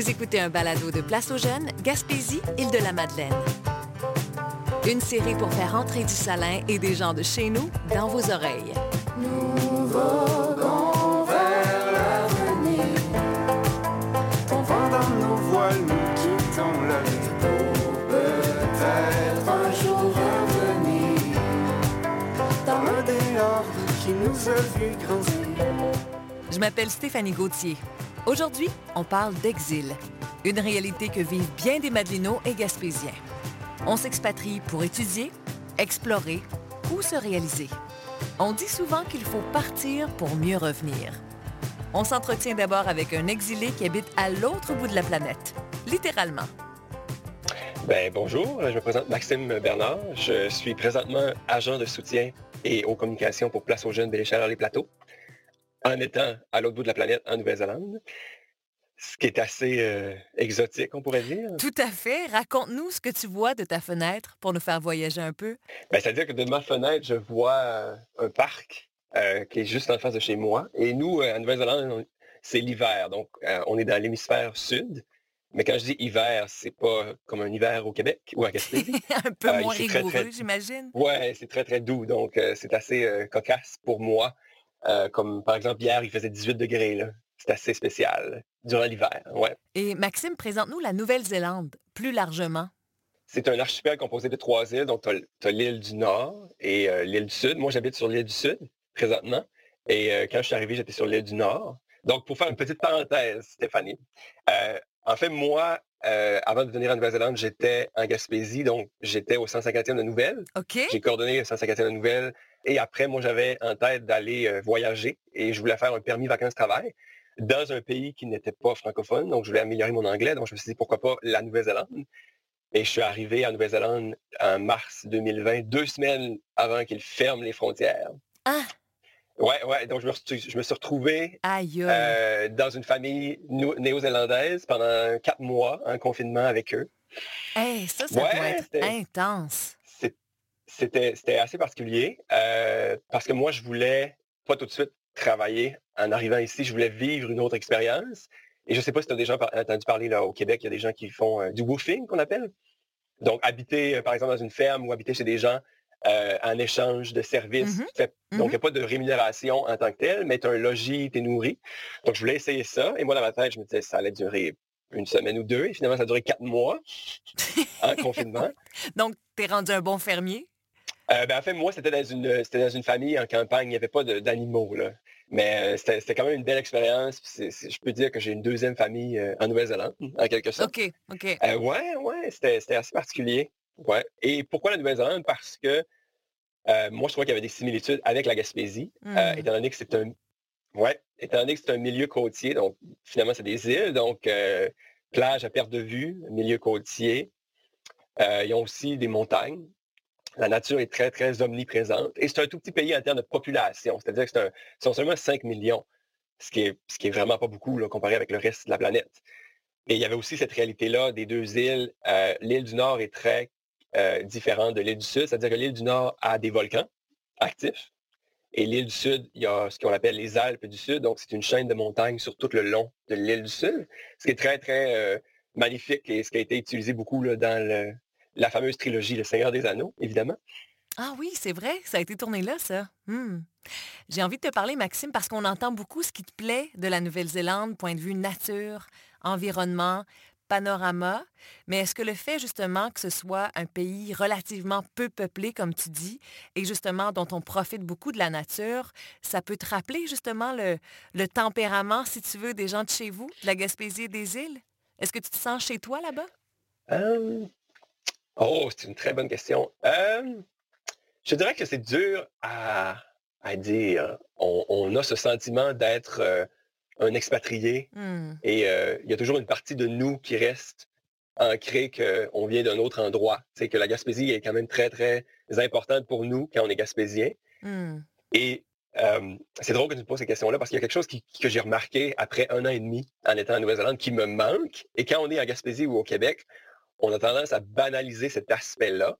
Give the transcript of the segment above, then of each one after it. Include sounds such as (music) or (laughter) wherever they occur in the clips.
Vous écoutez un balado de Place aux Jeunes, Gaspésie, Île-de-la-Madeleine. Une série pour faire entrer du salin et des gens de chez nous dans vos oreilles. Nous voguons vers l'avenir. On vent dans nos voiles, nous quittons la vie pour peut-être un jour revenir dans le dehors qui nous a vu grandir. Je m'appelle Stéphanie Gauthier. Aujourd'hui, on parle d'exil, une réalité que vivent bien des Madelinots et Gaspésiens. On s'expatrie pour étudier, explorer ou se réaliser. On dit souvent qu'il faut partir pour mieux revenir. On s'entretient d'abord avec un exilé qui habite à l'autre bout de la planète, littéralement. Ben, bonjour, je me présente Maxime Bernard. Je suis présentement agent de soutien et aux communications pour Place aux Jeunes Béléchal les Plateaux, en étant à l'autre bout de la planète, en Nouvelle-Zélande. Ce qui est assez euh, exotique, on pourrait dire. Tout à fait. Raconte-nous ce que tu vois de ta fenêtre pour nous faire voyager un peu. Ben, C'est-à-dire que de ma fenêtre, je vois euh, un parc euh, qui est juste en face de chez moi. Et nous, en Nouvelle-Zélande, c'est l'hiver. Donc, euh, on est dans l'hémisphère sud. Mais quand je dis hiver, c'est pas comme un hiver au Québec ou à Gaspésie. (laughs) un peu moins rigoureux, très- j'imagine. Ouais, c'est très, très doux. Donc, euh, c'est assez euh, cocasse pour moi. Euh, comme par exemple, hier, il faisait 18 degrés. là. C'est assez spécial durant l'hiver. Ouais. Et Maxime, présente-nous la Nouvelle-Zélande, plus largement. C'est un archipel composé de trois îles. Donc, tu as, l'île du Nord et euh, l'île du Sud. Moi, j'habite sur l'île du Sud présentement. Et euh, quand je suis arrivé, j'étais sur l'île du Nord. Donc, pour faire une petite parenthèse, Stéphanie, en fait, moi, euh, avant de venir en Nouvelle-Zélande, j'étais en Gaspésie. Donc, j'étais au 150e de Nouvelles. OK? J'ai coordonné le 150e de Nouvelles. Et après, moi, j'avais en tête d'aller voyager et je voulais faire un permis vacances-travail dans un pays qui n'était pas francophone. Donc, je voulais améliorer mon anglais. Donc, je me suis dit, pourquoi pas la Nouvelle-Zélande? Et je suis arrivé en Nouvelle-Zélande en mars 2020, deux semaines avant qu'ils ferment les frontières. Ah! Ouais, ouais. Donc, je me, suis- je me suis retrouvé euh, dans une famille néo-zélandaise pendant quatre mois en confinement avec eux. Hey, ça, ça ouais, doit être c'était- intense. C'était c'était assez particulier euh, parce que moi, je voulais pas tout de suite travailler en arrivant ici. Je voulais vivre une autre expérience. Et je ne sais pas si tu as déjà entendu parler là, au Québec, il y a des gens qui font euh, du woofing, qu'on appelle. Donc, habiter, euh, par exemple, dans une ferme ou habiter chez des gens euh, en échange de services. Fait- Donc, il n'y a pas de rémunération en tant que telle, mais tu as un logis, tu es nourri. Donc, je voulais essayer ça. Et moi, dans ma tête, je me disais, ça allait durer une semaine ou deux. Et finalement, ça a duré quatre mois en confinement. (laughs) Donc, t'es rendu un bon fermier? Euh, ben, en fait, moi, c'était dans une c'était dans une famille en campagne, il n'y avait pas de- d'animaux. là. Mais euh, c'était c'était quand même une belle expérience. puis c'est- c'est- je peux dire que j'ai une deuxième famille euh, en Nouvelle-Zélande, en quelque sorte. OK, OK. Ouais, ouais, c'était c'était assez particulier. Ouais. Et pourquoi la Nouvelle-Zélande? Parce que moi, je trouvais qu'il y avait des similitudes avec la Gaspésie, Hmm. étant donné que c'est un ouais, étant donné que c'est un milieu côtier, donc finalement, c'est des îles, donc plage à perte de vue, milieu côtier. Ils ont aussi des montagnes. La nature est très, très omniprésente. Et c'est un tout petit pays en termes de population. C'est-à-dire que c'est sont seulement 5 millions, ce qui est, vraiment pas beaucoup comparé avec le reste de la planète. Et il y avait aussi cette réalité-là des deux îles. Euh, l'île du Nord est très euh, différente de l'île du Sud. C'est-à-dire que l'île du Nord a des volcans actifs. Et l'île du Sud, il y a ce qu'on appelle les Alpes du Sud. Donc, c'est une chaîne de montagnes sur tout le long de l'île du Sud. Ce qui est très, très euh, magnifique et ce qui a été utilisé beaucoup dans le- la fameuse trilogie Le Seigneur des Anneaux, évidemment. Ah oui, c'est vrai, ça a été tourné là, ça. Hmm. J'ai envie de te parler, Maxime, parce qu'on entend beaucoup ce qui te plaît de la Nouvelle-Zélande, point de vue nature, environnement, panorama. Mais est-ce que le fait, justement, que ce soit un pays relativement peu peuplé, comme tu dis, et justement dont on profite beaucoup de la nature, ça peut te rappeler, justement, le, le tempérament, si tu veux, des gens de chez vous, de la Gaspésie et des îles? Est-ce que tu te sens chez toi là-bas? Euh, Oh, c'est une très bonne question. Euh, je dirais que c'est dur à, à dire. On, on a ce sentiment d'être euh, un expatrié Hmm. et euh, il y a toujours une partie de nous qui reste ancrée qu'on vient d'un autre endroit. C'est que la Gaspésie est quand même très, très importante pour nous quand on est gaspésien. Hmm. Et euh, c'est drôle que tu me poses ces questions-là parce qu'il y a quelque chose qui- que j'ai remarqué après un an et demi en étant en Nouvelle-Zélande qui me manque. Et quand on est en Gaspésie ou au Québec, on a tendance à banaliser cet aspect-là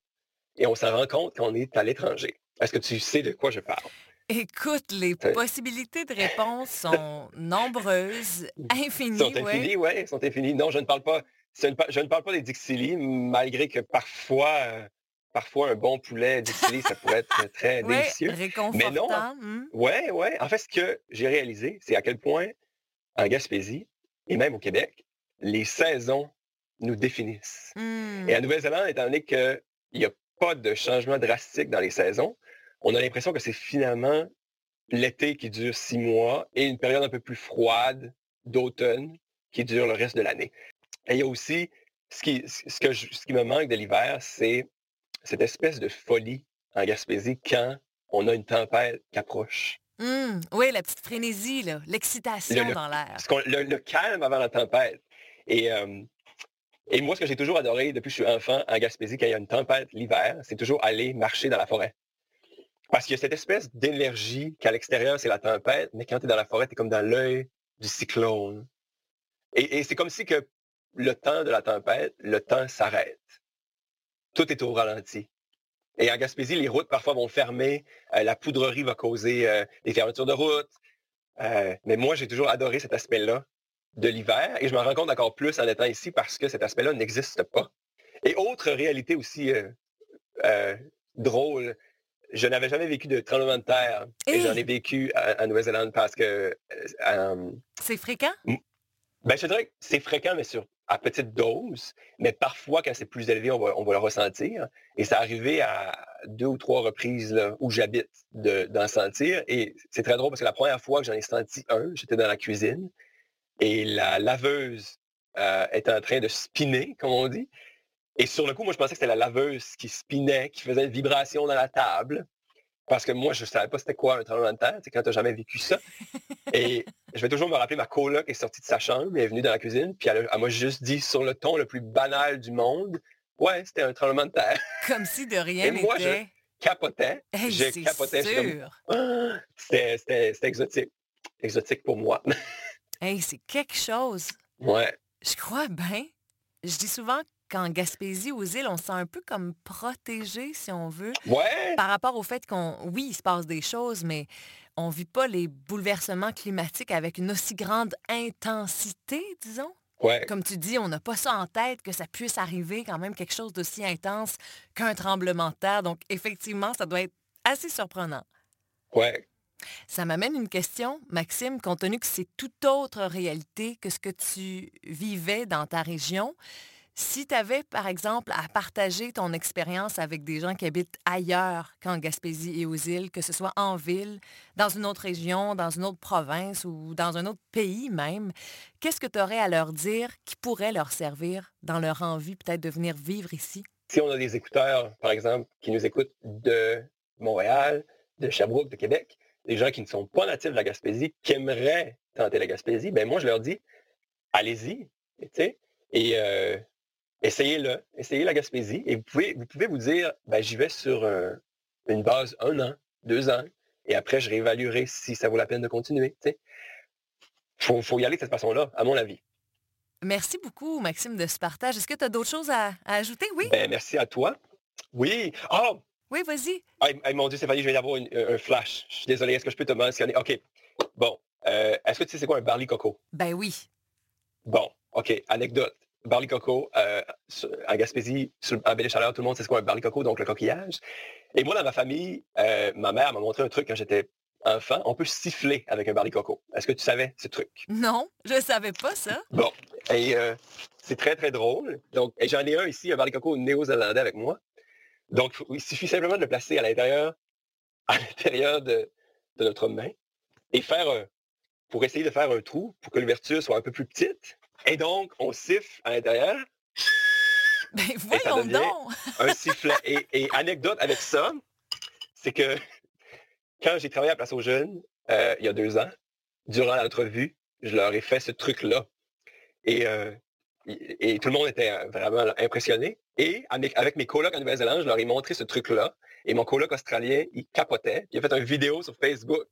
et on s'en rend compte quand on est à l'étranger. Est-ce que tu sais de quoi je parle? Écoute, les possibilités de réponse sont nombreuses, (laughs) infinies, sont ouais. infinis, ouais, sont infinis. Non, je ne parle pas, je ne, par- je ne parle pas des Dixili, malgré que parfois, euh, parfois un bon poulet Dixili, ça pourrait être très (laughs) Ouais, délicieux. réconfortant. hmm. Ouais, ouais. En fait, ce que j'ai réalisé, c'est à quel point, en Gaspésie, et même au Québec, les saisons nous définissent. Et en Nouvelle-Zélande, étant donné qu'il n'y a pas de changement drastique dans les saisons, on a l'impression que c'est finalement l'été qui dure six mois et une période un peu plus froide d'automne qui dure le reste de l'année. Et il y a aussi, ce qui, ce que je- ce qui me manque de l'hiver, c'est cette espèce de folie en Gaspésie quand on a une tempête qui approche. Hmm. Oui, la petite frénésie, l'excitation Le- le- dans l'air. Le, le calme avant la tempête. Et, euh, et moi, ce que j'ai toujours adoré depuis que je suis enfant en Gaspésie, quand il y a une tempête l'hiver, c'est toujours aller marcher dans la forêt. Parce qu'il y a cette espèce d'énergie qu'à l'extérieur, c'est la tempête, mais quand tu es dans la forêt, tu es comme dans l'œil du cyclone. Et, c'est comme si que le temps de la tempête, le temps s'arrête. Tout est au ralenti. Et en Gaspésie, les routes parfois vont fermer, euh, la poudrerie va causer euh, des fermetures de routes. Euh, mais moi, j'ai toujours adoré cet aspect-là de l'hiver et je m'en rends compte encore plus en étant ici parce que cet aspect-là n'existe pas. Et autre réalité aussi euh, euh, drôle, je n'avais jamais vécu de tremblement de terre et j'en ai vécu en, Nouvelle-Zélande parce que euh, C'est fréquent? ben, je dirais que c'est fréquent, mais sur, à petite dose. Mais parfois, quand c'est plus élevé, on va, on va le ressentir. Et ça arrivé à deux ou trois reprises là, où j'habite de- d'en sentir. Et c'est très drôle parce que la première fois que j'en ai senti un, j'étais dans la cuisine et la laveuse euh, était en train de spinner, comme on dit. Et sur le coup, moi, je pensais que c'était la laveuse qui spinait, qui faisait une vibration dans la table. Parce que moi, je ne savais pas c'était quoi un tremblement de terre, c'est quand tu n'as jamais vécu ça. Et (laughs) je vais toujours me rappeler, ma coloc est sortie de sa chambre, elle est venue dans la cuisine, puis elle, m'a juste dit sur le ton le plus banal du monde, ouais, c'était un tremblement de terre. (laughs) Comme si de rien Et moi, je- n'était. Capotais. Hey, je c'est capotais. Ah! C'était exotique. Exotique pour moi. Hey, c'est quelque chose. ouais. Je crois bien. Je dis souvent qu'en Gaspésie, aux îles, on se sent un peu comme protégé, si on veut, Ouais. par rapport au fait qu'on, oui, il se passe des choses, mais on ne vit pas les bouleversements climatiques avec une aussi grande intensité, disons. Ouais. Comme tu dis, on n'a pas ça en tête que ça puisse arriver quand même quelque chose d'aussi intense qu'un tremblement de terre. Donc, effectivement, ça doit être assez surprenant. Ouais. Ça m'amène une question, Maxime, compte tenu que c'est toute autre réalité que ce que tu vivais dans ta région. Si tu avais, par exemple, à partager ton expérience avec des gens qui habitent ailleurs qu'en Gaspésie et aux îles, que ce soit en ville, dans une autre région, dans une autre province ou dans un autre pays même, qu'est-ce que tu aurais à leur dire qui pourrait leur servir dans leur envie peut-être de venir vivre ici? Si on a des écouteurs, par exemple, qui nous écoutent de Montréal, de Sherbrooke, de Québec, des gens qui ne sont pas natifs de la Gaspésie, qui aimeraient tenter la Gaspésie, ben moi, je leur dis, allez-y, et euh, essayez-le, essayez la Gaspésie, et vous pouvez vous, pouvez vous dire, ben, j'y vais sur un- une base un an, deux ans, et après, je réévaluerai si ça vaut la peine de continuer, sais. Faut, faut y aller de cette façon-là, à mon avis. Merci beaucoup, Maxime, de ce partage. Est-ce que tu as d'autres choses à, à ajouter? Oui? Ben, merci à toi. Oui. Oh, Oui, vas-y. Ah, hey, mon Dieu, Stéphanie, je viens d'avoir une- un flash. Je suis désolé, est-ce que je peux te mentionner? OK. Bon. Euh, est-ce que tu sais c'est quoi un barley coco? Ben oui. Bon. OK. Anecdote. Barley coco, euh, en Gaspésie, sur, en Belle-Chaleur, tout le monde sait c'est quoi un barley coco, donc le coquillage. Et moi, dans ma famille, euh, ma mère m'a montré un truc quand j'étais enfant. On peut siffler avec un barley coco. Est-ce que tu savais ce truc? Non, je savais pas ça. Bon. Et euh, c'est très, très drôle. Donc, j'en ai un ici, un barley coco néo-zélandais avec moi. Donc, il suffit simplement de le placer à l'intérieur, (laughs) à l'intérieur de, de notre main et faire un, pour essayer de faire un trou pour que l'ouverture soit un peu plus petite. Et donc, on siffle à l'intérieur, (laughs) Ben voyons donc. un sifflet. Et, et anecdote avec ça, c'est que quand j'ai travaillé à Place aux Jeunes, euh, il y a deux ans, durant l'entrevue, je leur ai fait ce truc-là. Et, euh, et, tout le monde était euh, vraiment impressionné. Et avec, mes colocs en Nouvelle-Zélande, je leur ai montré ce truc-là. Et mon coloc australien, il capotait. Il a fait une vidéo sur Facebook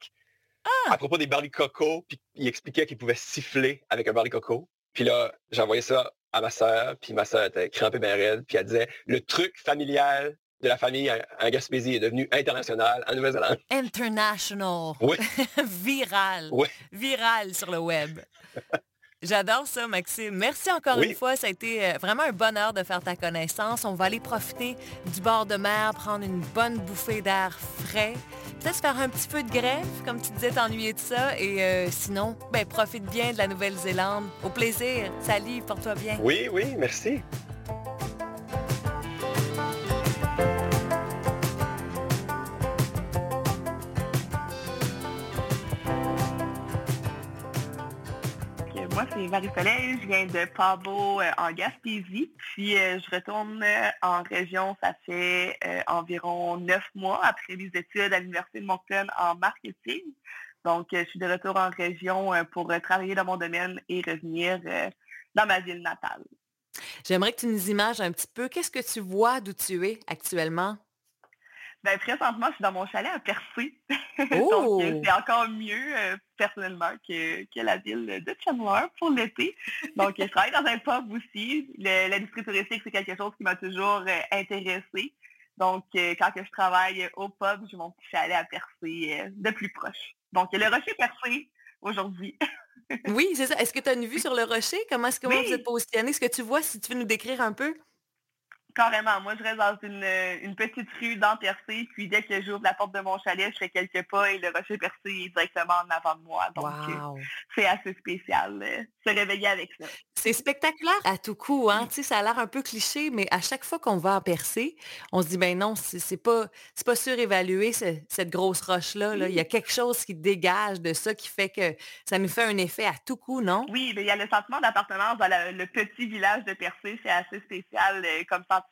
à propos des barley coco, puis il expliquait qu'il pouvait siffler avec un barley coco. Puis là, j'ai envoyé ça à ma sœur, puis ma sœur était crampée bien raide, puis elle disait, le truc familial de la famille en, Gaspésie est devenu international en Nouvelle-Zélande. International. Oui. (laughs) Viral. Oui. Viral sur le web. (laughs) J'adore ça, Maxime. Merci encore Oui. une fois. Ça a été euh, vraiment un bonheur de faire ta connaissance. On va aller profiter du bord de mer, prendre une bonne bouffée d'air frais. Peut-être faire un petit peu de greffe, comme tu disais, t'ennuyer de ça. Et euh, sinon, ben, profite bien de la Nouvelle-Zélande. Au plaisir. Salut, porte-toi bien. Oui, oui, merci. Je viens de Pabot euh, en Gaspésie. Puis euh, je retourne euh, en région, ça fait environ neuf mois après les études à l'Université de Moncton en marketing. Donc, je suis de retour en région pour travailler dans mon domaine et revenir dans ma ville natale. J'aimerais que tu nous images un petit peu. Qu'est-ce que tu vois d'où tu es actuellement? Ben, présentement, je suis dans mon chalet à Percé. Oh! (laughs) Donc, euh, c'est encore mieux, euh, personnellement, que, que la ville de Chandler pour l'été. Donc, euh, je travaille dans un pub aussi. L'industrie touristique, c'est quelque chose qui m'a toujours euh, intéressée. Donc, euh, quand que je travaille au pub, j'ai mon petit chalet à Percé euh, de plus proche. Donc, le rocher Percé aujourd'hui. (laughs) Oui, c'est ça. Est-ce que tu as une vue sur le rocher? Comment est-ce que Oui. vous êtes positionné? Est-ce que tu vois, si tu veux nous décrire un peu? Carrément. Moi, je reste dans une, une petite rue dans Percé. Puis, dès que j'ouvre la porte de mon chalet, je fais quelques pas et le rocher Percé est directement en avant de moi. Donc, euh, Wow! c'est assez spécial euh, se réveiller avec ça. C'est spectaculaire à tout coup, hein? Tu sais, ça a l'air un peu cliché, mais à chaque fois qu'on va en percer, on se dit, ben non, c'est c'est pas, c'est pas surévalué, ce- cette grosse roche-là. là. Il y a quelque chose qui dégage de ça qui fait que ça nous fait un effet à tout coup, non? Oui, mais il y a le sentiment d'appartenance dans la- le petit village de Percé. C'est assez spécial euh, comme sentiment.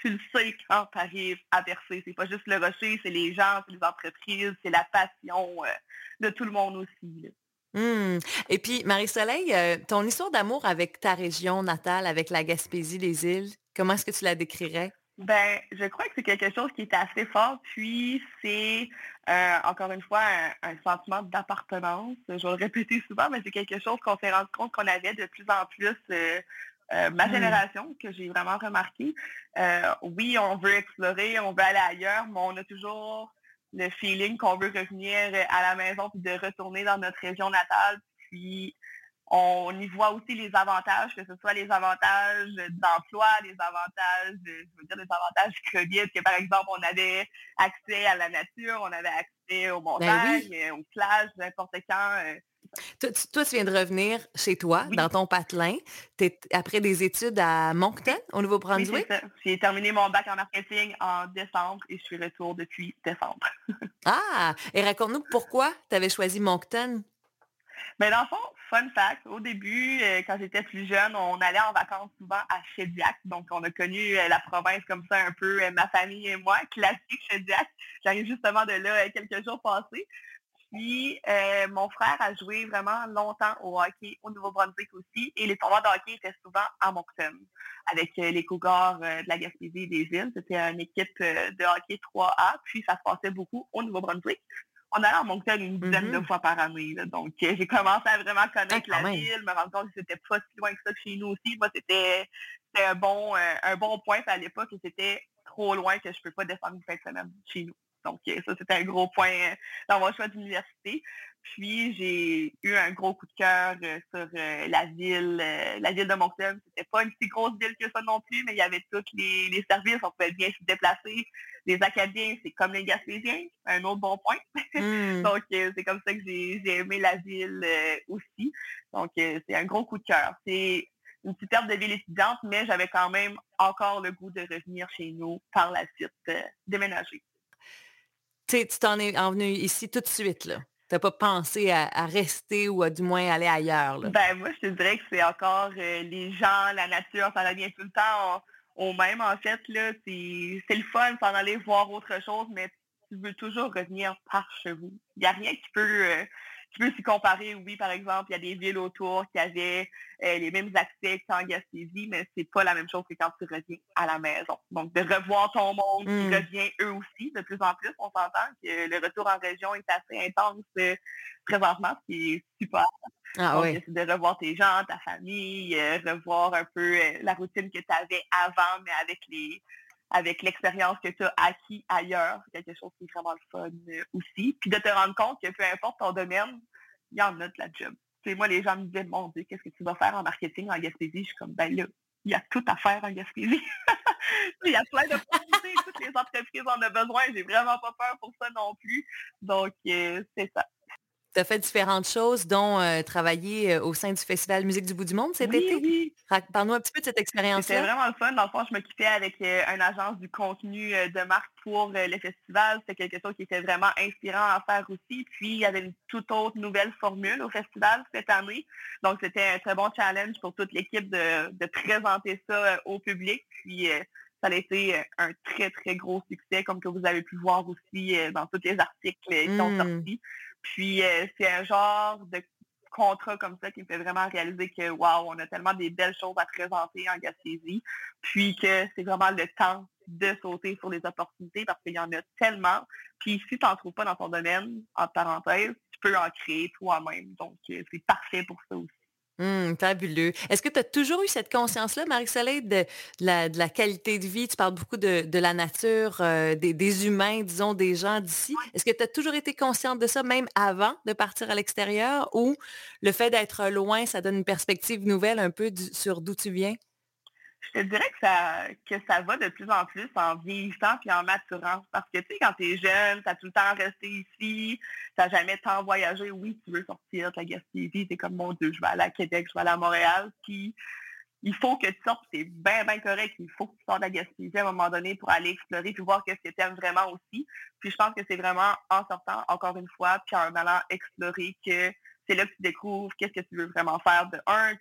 Tu le sais quand tu arrives à Percé. C'est pas juste le rocher, c'est les gens, c'est les entreprises, c'est la passion euh, de tout le monde aussi. là. Hmm. Et puis, Marie-Soleil, euh, ton histoire d'amour avec ta région natale, avec la Gaspésie, les îles, comment est-ce que tu la décrirais? Ben, je crois que c'est quelque chose qui est assez fort, puis c'est euh, encore une fois un, un sentiment d'appartenance. Je vais le répéter souvent, mais c'est quelque chose qu'on s'est rendu compte qu'on avait de plus en plus euh, euh, ma Mm. génération, que j'ai vraiment remarqué. Euh, oui, on veut explorer, on veut aller ailleurs, mais on a toujours le feeling qu'on veut revenir à la maison puis de retourner dans notre région natale. Puis on y voit aussi les avantages, que ce soit les avantages d'emploi, les avantages, je veux dire, les avantages du COVID, que par exemple, on avait accès à la nature, on avait accès aux montagnes, euh, aux plages, n'importe quand. Toi, tu, toi, tu viens de revenir chez toi, Oui. dans ton patelin, T'es- après des études à Moncton, au Nouveau-Brunswick? J'ai terminé mon bac en marketing en décembre et je suis retour depuis décembre. (laughs) Ah! Et raconte-nous pourquoi tu avais choisi Moncton? Mais dans le fond, fun fact, au début, euh, quand j'étais plus jeune, on allait en vacances souvent à Chediac. Donc, on a connu euh, la province comme ça un peu, euh, ma famille et moi, (laughs) classique Chediac. J'arrive justement de là quelques jours passés. Puis, euh, mon frère a joué vraiment longtemps au hockey au Nouveau-Brunswick aussi. Et les tournois de hockey étaient souvent à Moncton, avec euh, les Cougars euh, de la Gaspésie et des îles. C'était une équipe de hockey 3A. Puis, ça se passait beaucoup au Nouveau-Brunswick. On allait à Moncton une dizaine de Mhm. fois par année. là. Donc, j'ai commencé à vraiment connaître Ah, quand la même. ville, me rendre compte que c'était pas si loin que ça de chez nous aussi. Moi, c'était un bon, un bon point. À l'époque, c'était trop loin que je peux pas descendre une fin de semaine chez nous. Donc, euh, ça, c'était un gros point euh, dans mon choix d'université. Puis, j'ai eu un gros coup de cœur euh, sur la ville, la ville de Moncton. C'était pas une si grosse ville que ça non plus, mais il y avait tous les, les services. On pouvait bien se déplacer. Les Acadiens, c'est comme les Gaspésiens. Un autre bon point. (laughs) Hmm. Donc, c'est comme ça que j'ai aimé la ville aussi. Donc, c'est un gros coup de cœur. C'est une superbe de ville étudiante, mais j'avais quand même encore le goût de revenir chez nous par la suite, déménager. Tu t'en es en venu ici tout de suite, là. T'as pas pensé à, rester ou à du moins aller ailleurs, là. Ben, moi, je te dirais que c'est encore euh, les gens, la nature, ça revient tout le temps au, même, en fait. là. C'est c'est le fun s'en aller voir autre chose, mais tu veux toujours revenir par chez vous. Il n'y a rien qui peut, euh, qui peut s'y comparer. Oui, par exemple, il y a des villes autour qui avaient euh, les mêmes accès qu'en Gaspésie, mais c'est pas la même chose que quand tu reviens à la maison. Donc, de revoir ton monde qui Mm. revient eux aussi, de plus en plus, on s'entend que le retour en région est assez intense euh, présentement, ce qui est super. Ah Donc, oui. c'est de revoir tes gens, ta famille, euh, revoir un peu la routine que tu avais avant, mais avec les, avec l'expérience que tu as acquis ailleurs. C'est quelque chose qui est vraiment le fun euh, aussi. Puis de te rendre compte que peu importe ton domaine, il y en a de la job. Tu sais, moi, les gens me disaient, mon Dieu, qu'est-ce que tu vas faire en marketing en Gaspésie? Je suis comme, ben là, il y a tout à faire en Gaspésie. (laughs) il y a plein d'opportunités, toutes les entreprises en ont besoin. J'ai vraiment pas peur pour ça non plus. Donc, euh, c'est ça. Tu as fait différentes choses, dont euh, travailler euh, au sein du Festival Musique du bout du monde cet Oui, été. oui. Parle-nous un petit peu de cette C'était expérience-là. vraiment le fun. Dans le fond, je m'occupais avec euh, une agence du contenu euh, de marque pour le festival. C'était quelque chose qui était vraiment inspirant à faire aussi. Puis, il y avait une toute autre nouvelle formule au festival cette année. Donc, c'était un très bon challenge pour toute l'équipe de, de présenter ça au public. Puis, ça a été un très, très gros succès, comme que vous avez pu voir aussi dans tous les articles qui sont Mm. sortis. Puis, euh, c'est un genre de contrat comme ça qui me fait vraiment réaliser que, waouh, on a tellement des belles choses à présenter en Gaspésie, puis que c'est vraiment le temps de sauter sur les opportunités parce qu'il y en a tellement. Puis si tu n'en trouves pas dans ton domaine, entre parenthèses, tu peux en créer toi-même. Donc, euh, c'est parfait pour ça aussi. Hum, fabuleux. Est-ce que tu as toujours eu cette conscience-là, Marie-Soleil, de, de la, de la qualité de vie? Tu parles beaucoup de, de la nature, euh, des, des humains, disons, des gens d'ici. Est-ce que tu as toujours été consciente de ça, même avant de partir à l'extérieur, ou le fait d'être loin, ça donne une perspective nouvelle un peu du- sur d'où tu viens? Je te dirais que ça, que ça va de plus en plus en vieillissant puis en maturant. Parce que, tu sais, quand tu es jeune, tu as tout le temps resté ici, tu n'as jamais tant voyagé. Oui, tu veux sortir de la Gaspésie, tu es comme, mon Dieu, je vais aller à Québec, je vais aller à Montréal. Puis, il faut que tu sortes, c'est bien, bien correct. Il faut que tu sortes de la Gaspésie à un moment donné pour aller explorer puis voir qu'est-ce que tu aimes vraiment aussi. Puis, je pense que c'est vraiment en sortant, encore une fois, puis en allant explorer que c'est là que tu découvres qu'est-ce que tu veux vraiment faire de un,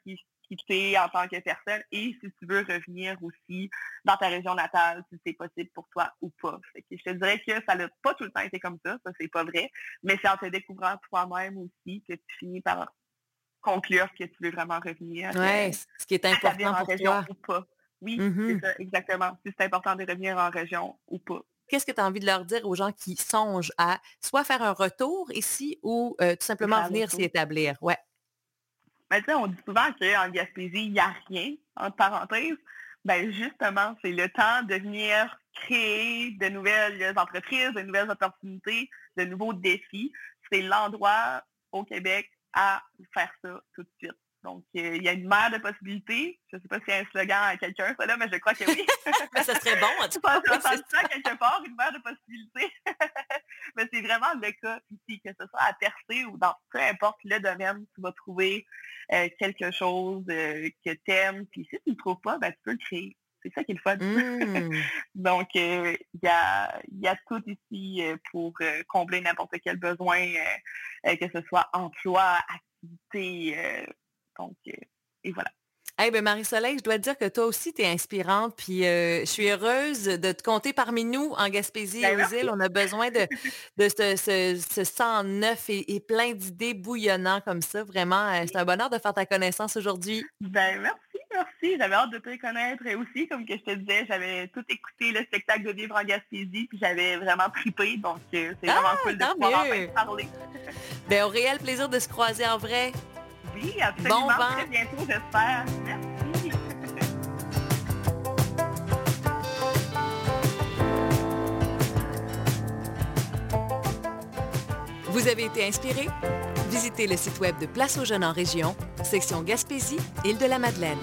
qui t'es en tant que personne et si tu veux revenir aussi dans ta région natale, si c'est possible pour toi ou pas. Fait que je te dirais que ça n'a pas tout le temps été comme ça, ça c'est pas vrai, mais c'est en te découvrant toi-même aussi que tu finis par conclure que tu veux vraiment revenir Oui, euh, ce qui est important pour région toi. ou pas. Oui, c'est ça, exactement. Si c'est important de revenir en région ou pas. Qu'est-ce que tu as envie de leur dire aux gens qui songent à soit faire un retour ici ou euh, tout simplement venir s'y établir? Ouais. Mais on dit souvent qu'en Gaspésie, il n'y a rien, entre parenthèses. Ben justement, c'est le temps de venir créer de nouvelles entreprises, de nouvelles opportunités, de nouveaux défis. C'est l'endroit au Québec à faire ça tout de suite. Donc, euh, il y a une mer de possibilités. Je ne sais pas si c'est un slogan à quelqu'un, ça là, mais je crois que oui. (laughs) Mais ça serait bon, en (laughs) tout cas. ça ça (laughs) quelque part, une mer de possibilités. Mais c'est vraiment le cas ici, que ce soit à percer ou dans peu importe le domaine, tu vas trouver euh, quelque chose euh, que tu aimes. Puis si tu ne le trouves pas, ben, tu peux le créer. C'est ça qui est le fun. Hum. Donc, euh, il y, a, il y a tout ici pour combler n'importe quel besoin, que ce soit emploi, activité. Donc, euh, et voilà. Eh ben Marie-Soleil, je dois te dire que toi aussi, tu es inspirante, puis euh, je suis heureuse de te compter parmi nous en Gaspésie Ben, et aux merci. îles. On a besoin de, de ce, ce, ce sang neuf et, et plein d'idées bouillonnant comme ça. Vraiment, euh, c'est un bonheur de faire ta connaissance aujourd'hui. Ben merci, merci. J'avais hâte de te connaître et aussi, comme que je te disais, j'avais tout écouté le spectacle de Vivre en Gaspésie, puis j'avais vraiment trippé. Donc, c'est vraiment Ah, cool de pouvoir parler. Ben, au réel plaisir de se croiser en vrai. Oui, absolument. Bon vent. Très bientôt, j'espère. Merci. Vous avez été inspiré? Visitez le site web de Place aux jeunes en région, section Gaspésie, Île de la Madeleine.